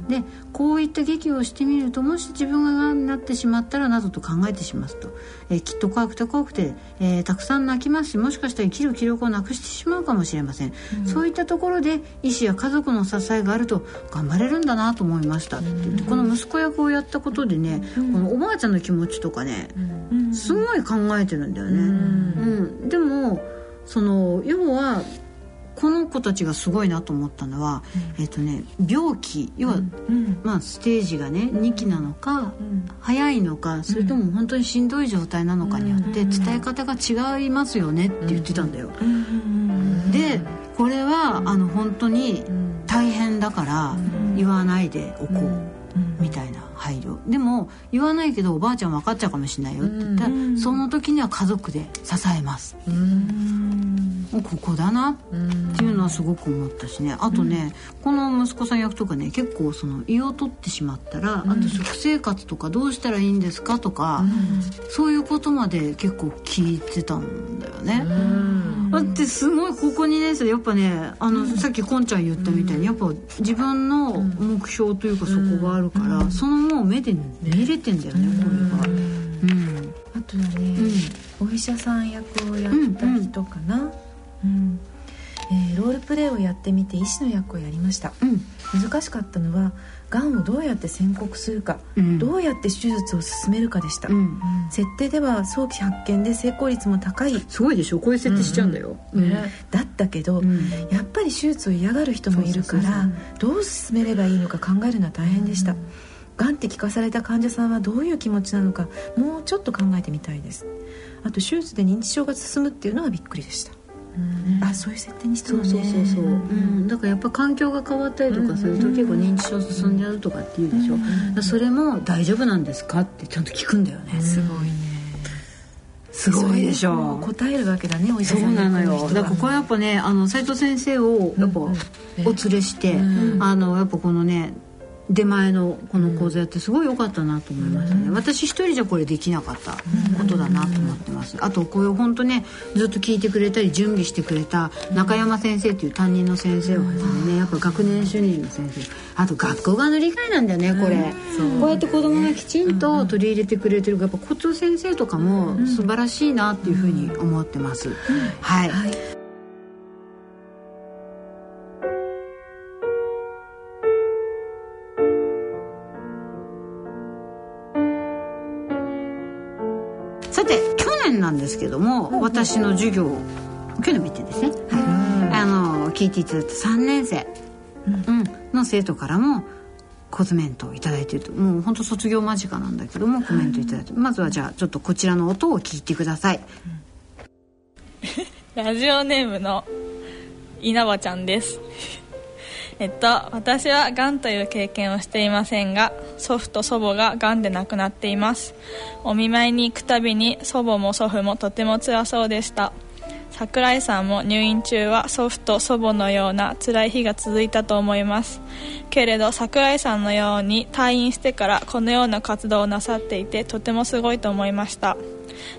でこういった劇をしてみるともし自分ががんになってしまったらなどと考えてしますと、えー、きっと怖くて怖くて、えー、たくさん泣きますしもしかしたら生きる気力をなくしてしまうかもしれません、そういったところで医師や家族の支えがあると頑張れるんだなと思いましたって言って、この息子役をやったことでね、このおばあちゃんの気持ちとかね、すごい考えてるんだよね。うん。でもその要はこの子たちがすごいなと思ったのは、うん、えっ、とね病気。要は、うん、まあステージがね2期なのか、うん、早いのかそれとも本当にしんどい状態なのかによって伝え方が違いますよねって言ってたんだよ。でこれはあの本当に大変だから言わないでおこうみたいな配慮でも言わないけどおばあちゃん分かっちゃうかもしれないよ。って言ったらその時には家族で支えます。ここだな。っていうのはすごく思ったしね。あとねこの息子さん役とかね結構その胃を取ってしまったらあと食生活とかどうしたらいいんですかとかそういうことまで結構聞いてたんだよねだってすごいここ2年生やっぱねあのさっきこんちゃん言ったみたいにやっぱ自分の目標というかそこがあるからそのもう目で見れてんだよねこれが。うん。あとはね、お医者さん役をやった人かな、うん。えー、ロールプレイをやってみて医師の役をやりました、うん、難しかったのはがんをどうやって宣告するか、うん、どうやって手術を進めるかでした、うん、設定では早期発見で成功率も高い。すごいでしょ？こういう設定しちゃうんだよ、うん。うん、だったけど、やっぱり手術を嫌がる人もいるからどう進めればいいのか考えるのは大変でした、がん。って聞かされた患者さんはどういう気持ちなのかもうちょっと考えてみたいです。あと手術で認知症が進むっていうのはびっくりでしたあそういう設定にしてるね。そうそうそう、う。ん、だからやっぱ環境が変わったりとかすると結構認知症進んじゃうとかっていうでしょ、うそれも大丈夫なんですかってちゃんと聞くんだよね。すごいね。すごいでしょ。う答えるわけだねお医者さんそうなのよ。だからここはやっぱねあの斉藤先生をやっぱお連れして、あのやっぱこのね出前のこの講座やってすごい良かったなと思いましたね、私一人じゃこれできなかったことだなと思ってます。あとこういう本当ねずっと聞いてくれたり準備してくれた中山先生という担任の先生をはじめねやっぱ学年主任の先生。あと学校側の理解なんだよねこれ、こうやって子供がきちんと取り入れてくれてる。やっぱ校長先生とかも素晴らしいなっていうふうに思ってます、はい、はいなんですけども、私の授業去年見てですね、はい、あの聞いていただいた3年生、うん。の生徒からもコメントを頂いてると。もう本当卒業間近なんだけどもコメント頂いて。まずはじゃあちょっとこちらの音を聞いてください、(laughs) ラジオネームの稲葉ちゃんですえっと、私はがんという経験をしていませんが祖父と祖母ががんで亡くなっています。お見舞いに行くたびに祖母も祖父もとても辛そうでした。桜井さんも入院中は祖父と祖母のような辛い日が続いたと思います。けれど桜井さんのように退院してからこのような活動をなさっていてとてもすごいと思いました。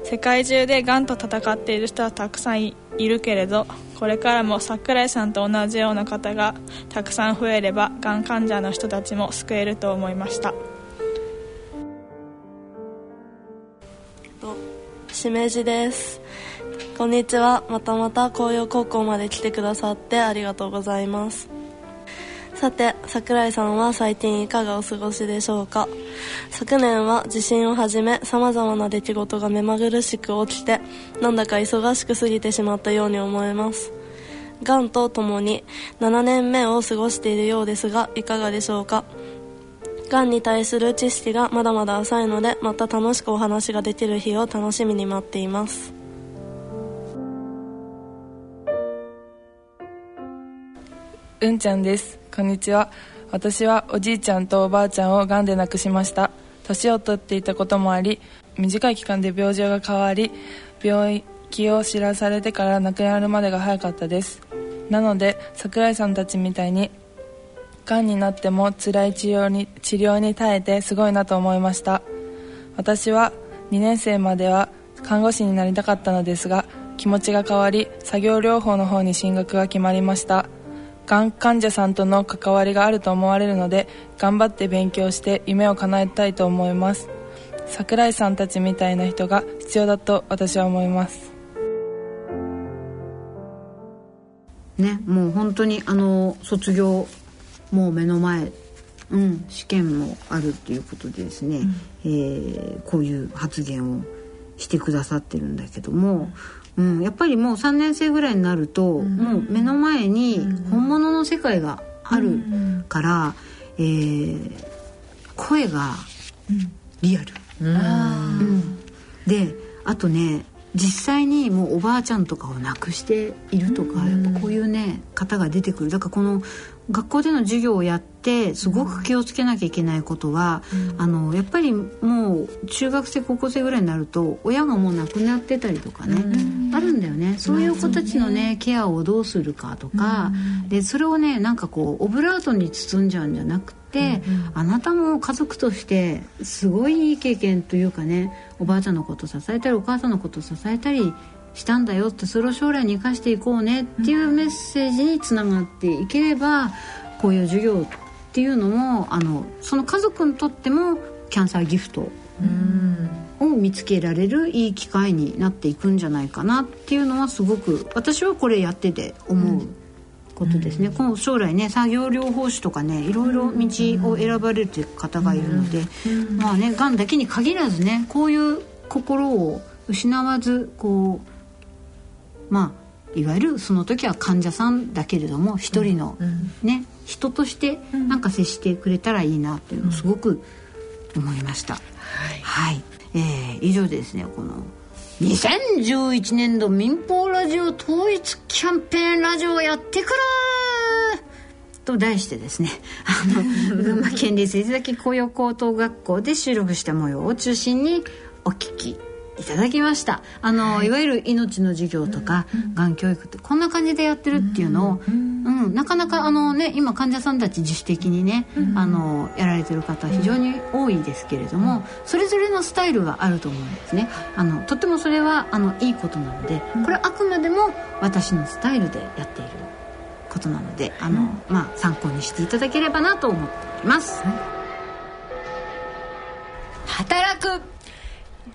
世界中でがんと闘っている人はたくさんいるけれどこれからも桜井さんと同じような方がたくさん増えればがん患者の人たちも救えると思いました。しめじです。こんにちは。またまた紅葉高校まで来てくださってありがとうございます。さて桜井さんは最近いかがお過ごしでしょうか？昨年は地震をはじめさまざまな出来事が目まぐるしく起きてなんだか忙しく過ぎてしまったように思えます。がんとともに7年目を過ごしているようですがいかがでしょうか？がんに対する知識がまだまだ浅いのでまた楽しくお話ができる日を楽しみに待っています。うんちゃんです。こんにちは。私はおじいちゃんとおばあちゃんをがんで亡くしました。年を取っていたこともあり短い期間で病状が変わり病気を知らされてから亡くなるまでが早かったです。なので桜井さんたちみたいにがんになっても辛い治療に治療に耐えてすごいなと思いました。私は2年生までは看護師になりたかったのですが気持ちが変わり作業療法の方に進学が決まりました。がん患者さんとの関わりがあると思われるので頑張って勉強して夢を叶えたいと思います。桜井さんたちみたいな人が必要だと私は思います。ねもう本当にあの卒業もう目の前うん、試験もあるっていうことでですね、うん、えー、こういう発言をしてくださってるんだけども、うん、やっぱりもう3年生ぐらいになると、うん、もう目の前に本物の世界があるから、えー、声がリアル。うん。であとね実際にもうおばあちゃんとかを亡くしているとか、やっぱこういうね方が出てくる。だからこの学校での授業をやってすごく気をつけなきゃいけないことは、うん、あのやっぱりもう中学生高校生ぐらいになると親がもう亡くなってたりとかね、うん、あるんだよね。そういう子たちのねケアをどうするかとか、うん、でそれをねなんかこうオブラートに包んじゃうんじゃなくて、あなたも家族としてすごいいい経験というかねおばあちゃんのこと支えたりお母さんのこと支えたりしたんだよってそれを将来に生かしていこうねっていうメッセージにつながっていければこういう授業っていうのもあのその家族にとってもキャンサーギフトを見つけられるいい機会になっていくんじゃないかなっていうのはすごく私はこれやってて思う。ことですね、うん、この将来ね作業療法士とかねいろいろ道を選ばれるという方がいるので、うん、まあねがんだけに限らずねこういう心を失わずこうまあいわゆるその時は患者さんだけれども一人のね、人としてなんか接してくれたらいいなっていうのをすごく思いました。はい、はい、えー、以上ですねこの2011年度民放ラジオ統一キャンペーンラジオやってからと題してですねあの (laughs) 群馬県立伊豆崎雇用高等学校で収録した模様を中心にお聞きいただきました。あの、はい、いわゆる命の授業とか、うん、がん教育ってこんな感じでやってるっていうのを、うん、うん、なかなかあのね今患者さんたち自主的にね、うん、あのやられてる方非常に多いですけれども、それぞれのスタイルがあると思うんですね。あのとってもそれはあのいいことなのでこれはあくまでも私のスタイルでやっていることなのであの、まあ、参考にしていただければなと思っております。働く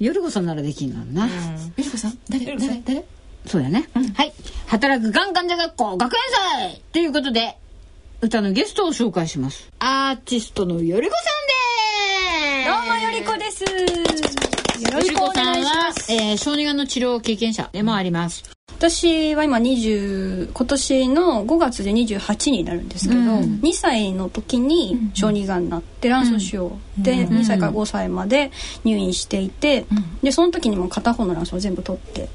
ーよりこさんならできんのな。よりこさん？誰？誰？誰？そうやね、うん、はい。働くがん患者学校学園祭ということで、歌のゲストを紹介します。アーティストのよりこさんですどうもよりこです。よろしくお願いします。えー、小児がんの治療経験者でもあります。私は今20今年の5月で28になるんですけど、うん、2歳の時に小児がんになって卵巣腫瘍。で2歳から5歳まで入院していて、でその時にも片方の卵巣を全部取って、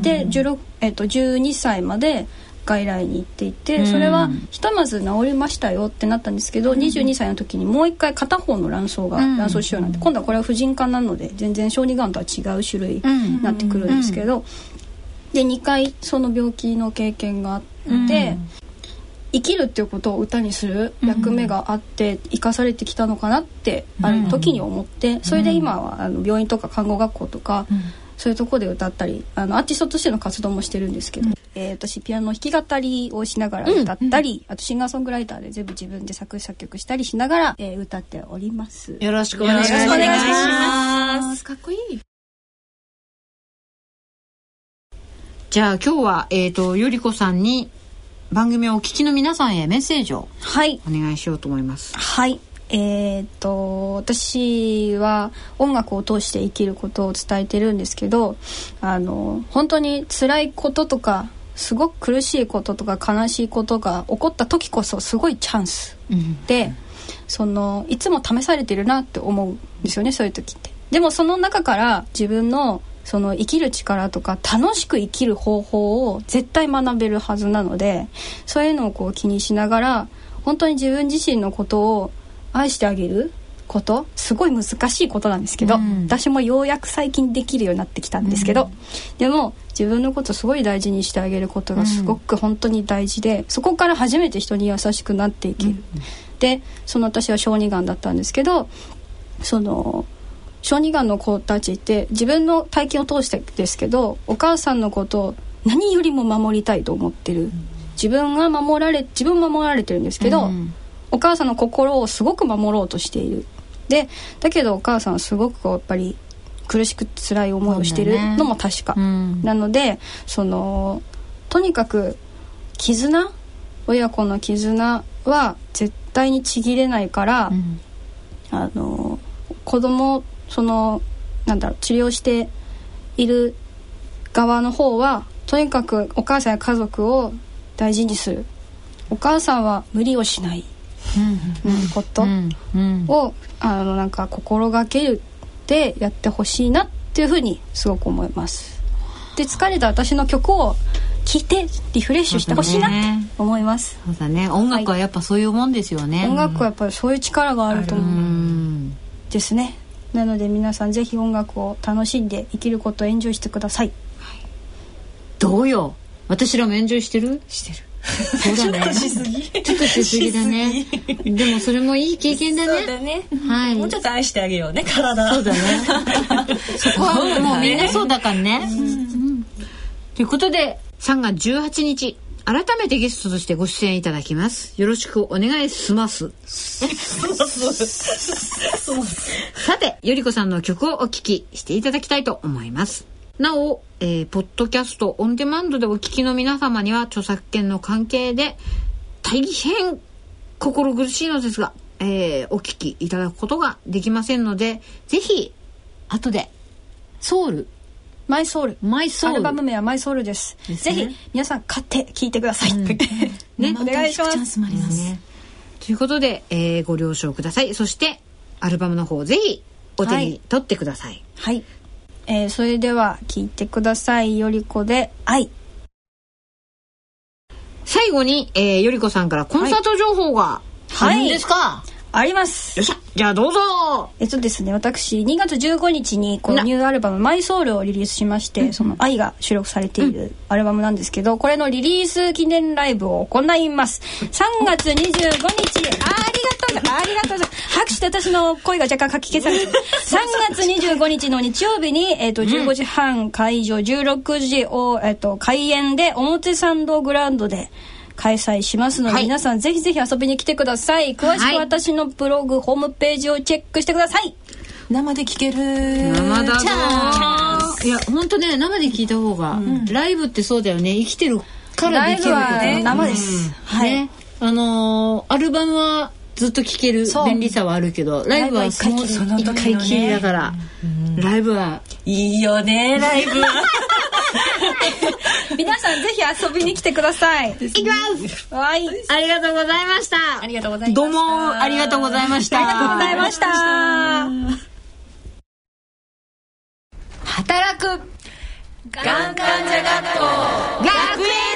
で16、えー、と12歳まで外来に行っていてそれはひとまず治りましたよってなったんですけど、うん、22歳の時にもう一回片方の卵巣が卵巣腫瘍なんで、今度はこれは婦人科なので全然小児がんとは違う種類になってくるんですけど、で2回その病気の経験があって、うん、生きるっていうことを歌にする役目があって生かされてきたのかなってある時に思って、それで今はあの病院とか看護学校とか、そういうとこで歌ったりあのアーティストとしての活動もしてるんですけど、うん、えー、私ピアノ弾き語りをしながら歌ったり、うん、あとシンガーソングライターで全部自分で作詞作曲したりしながら、えー、歌っております。よろしくお願いします。かっこいいじゃあ今日は、えっ、ー、と、ゆりこさんに番組をお聞きの皆さんへメッセージをはいお願いしようと思います。はい。えー、っと私は音楽を通して生きることを伝えてるんですけどあの本当に辛いこととかすごく苦しいこととか悲しいことが起こった時こそすごいチャンス、うん、でそのいつも試されてるなって思うんですよねそういう時って。でもその中から自分のその生きる力とか楽しく生きる方法を絶対学べるはずなのでそういうのをこう気にしながら本当に自分自身のことを愛してあげることすごい難しいことなんですけど、うん、私もようやく最近できるようになってきたんですけど、うん、でも自分のことすごい大事にしてあげることがすごく本当に大事で、うん、そこから初めて人に優しくなっていける。でその私は小児がんだったんですけどその小児がんの子たちって自分の体験を通してですけどお母さんのことを何よりも守りたいと思ってる、自分が守られ自分守られてるんですけど、うん、お母さんの心をすごく守ろうとしている。でだけどお母さんはすごくやっぱり苦しく辛い思いをしてるのも確か、ねうん、なのでそのとにかく絆？親子の絆は絶対にちぎれないから、うん、あの子供そのなんだろう治療している側の方はとにかくお母さんや家族を大事にする。お母さんは無理をしない、うん、こと。をあのなんか心がけるでやってほしいなっていうふうにすごく思います。で疲れた私の曲を聴いてリフレッシュしてほしいなって思います。そうだね。音楽はやっぱそういうもんですよね、はい、音楽はやっぱりそういう力があると思うですねなので皆さんぜひ音楽を楽しんで生きることをエンジョイしてください、はい、どうよ？私らもエンジョイしてる？してるそうだね。ちょっとしすぎ。ちょっとしすぎだね。でもそれもいい経験だね。そうだね。はい。もうちょっと愛してあげようね、体。そうだね。そこはもうみんなそうだからね。ということで、3月18日、改めてゲストとしてご出演いただきます。よろしくお願いします。(laughs) さて、よりこさんの曲をお聴きしていただきたいと思います。なお、えー、ポッドキャストオンデマンドでお聞きの皆様には著作権の関係で大変心苦しいのですが、えー、お聞きいただくことができませんので、ぜひ、後で、ソウルマイソウル。マイソウル。アルバム名はマイソウルです。ですね。ぜひ皆さん買って聴いてください、(laughs) ねお願いします。チャンスもあります、ね。ということで、えーご了承ください。そしてアルバムの方ぜひお手に取ってください、はい、えーそれでは聴いてくださいよりこで愛。最後に、えー、よりこさんからコンサート情報があるんですか、あります。よっしゃじゃあどうぞ。えっとですね私2月15日にこのニューアルバム「マイソウルをリリースしまして、その「愛」が収録されているアルバムなんですけどこれのリリース記念ライブを行います。3月25日。ありがとうありがとうございます。拍手で私の声が若干かき消されてる。(laughs) 3月25日の日曜日に、えっと15時半会場16時を、えっと開演で表参道グラウンドで開催しますので、はい。皆さんぜひぜひ遊びに来てください。詳しはいく私のブログ、ホームページをチェックしてください。生で聴ける。生だいや本当ね生で聞いた方が、ライブってそうだよね。生きてるからできること。ライブは生です。はい。ね。あのーアルバムはずっと聴ける便利さはあるけどライブは一回きりだから、ライブは。いいよねライブ。(laughs) 皆さんぜひ遊びに来てください。いきます。はい。ありがとうございました。ありがとうございました。どうもありがとうございました。ありがとうございました。働く。がん患者学校学園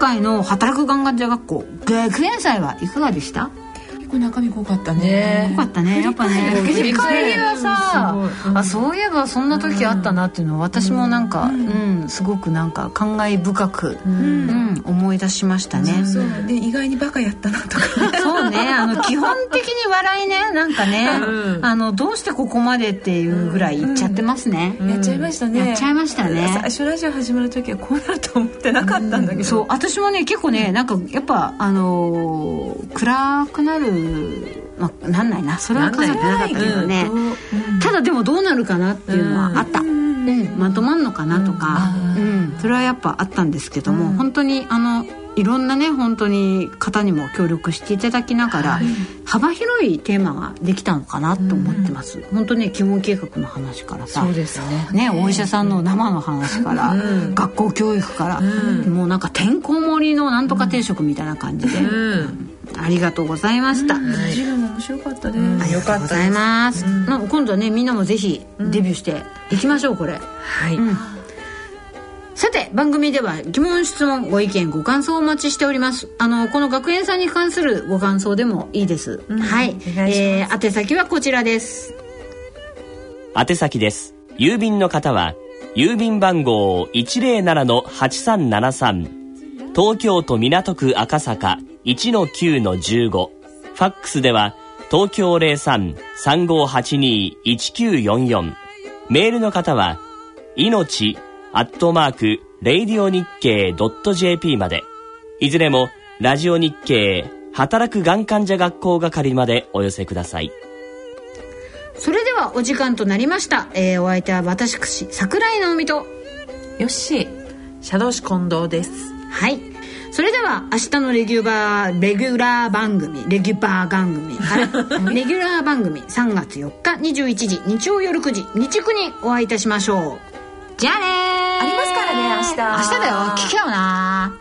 回の働くがん患者学校。学園祭はいかがでした？構中身濃かったね。よかったねやっぱね振り返りはさ、あそういえばそんな時あったなっていうのを私もなんか、うん。すごくなんか感慨深く、うん。思い出しましたね。そうで意外にバカやったなとか。そうねあの基本的に笑いねなんかね、あのどうしてここまでっていうぐらい言っちゃってますね、やっちゃいましたね。やっちゃいましたね。最初ラジオ始まる時はこうなると思ってなかったんだけど、そう私もね結構ねなんかやっぱあのー暗くなるまあなんないな。それは数えてなかったけどね、ただでもどうなるかなっていうのはあった、うん。まとまんのかなとか、うん。それはやっぱあったんですけども、本当にあのいろんなね本当に方にも協力していただきながら、幅広いテーマができたのかなと思ってます、本当ね基本計画の話からさそうですね。ね、お医者さんの生の話から、学校教育から、もうなんかてんこ盛りのなんとか定食みたいな感じで、ありがとうございました、授業も面白かったです、ありがとうございます、まあ今度はねみんなもぜひデビューしていきましょうこれ、はい、さて番組では疑問質問ご意見ご感想をお待ちしております。あのこの学園さんに関するご感想でもいいです、はい、えー宛先はこちらです。宛先です。郵便の方は、郵便番号107-8373、東京都港区赤坂1-9-15、ファックスでは、東京03-3582-1944、メールの方は、命、アットマーク、レイディオ日経 .jp まで、いずれも、ラジオ日経、働くがん患者学校係までお寄せください。それではお時間となりました、えーお相手は私桜井直美とよっしシャドウシ近藤です。はい。それでは明日のレギュラーレギュラー番組レギュラー番組はい。レギュラー番組3 (laughs) 月4日21時日曜夜9時日9にお会いいたしましょうじゃあねありますからね明日。明日だよ。聞けよな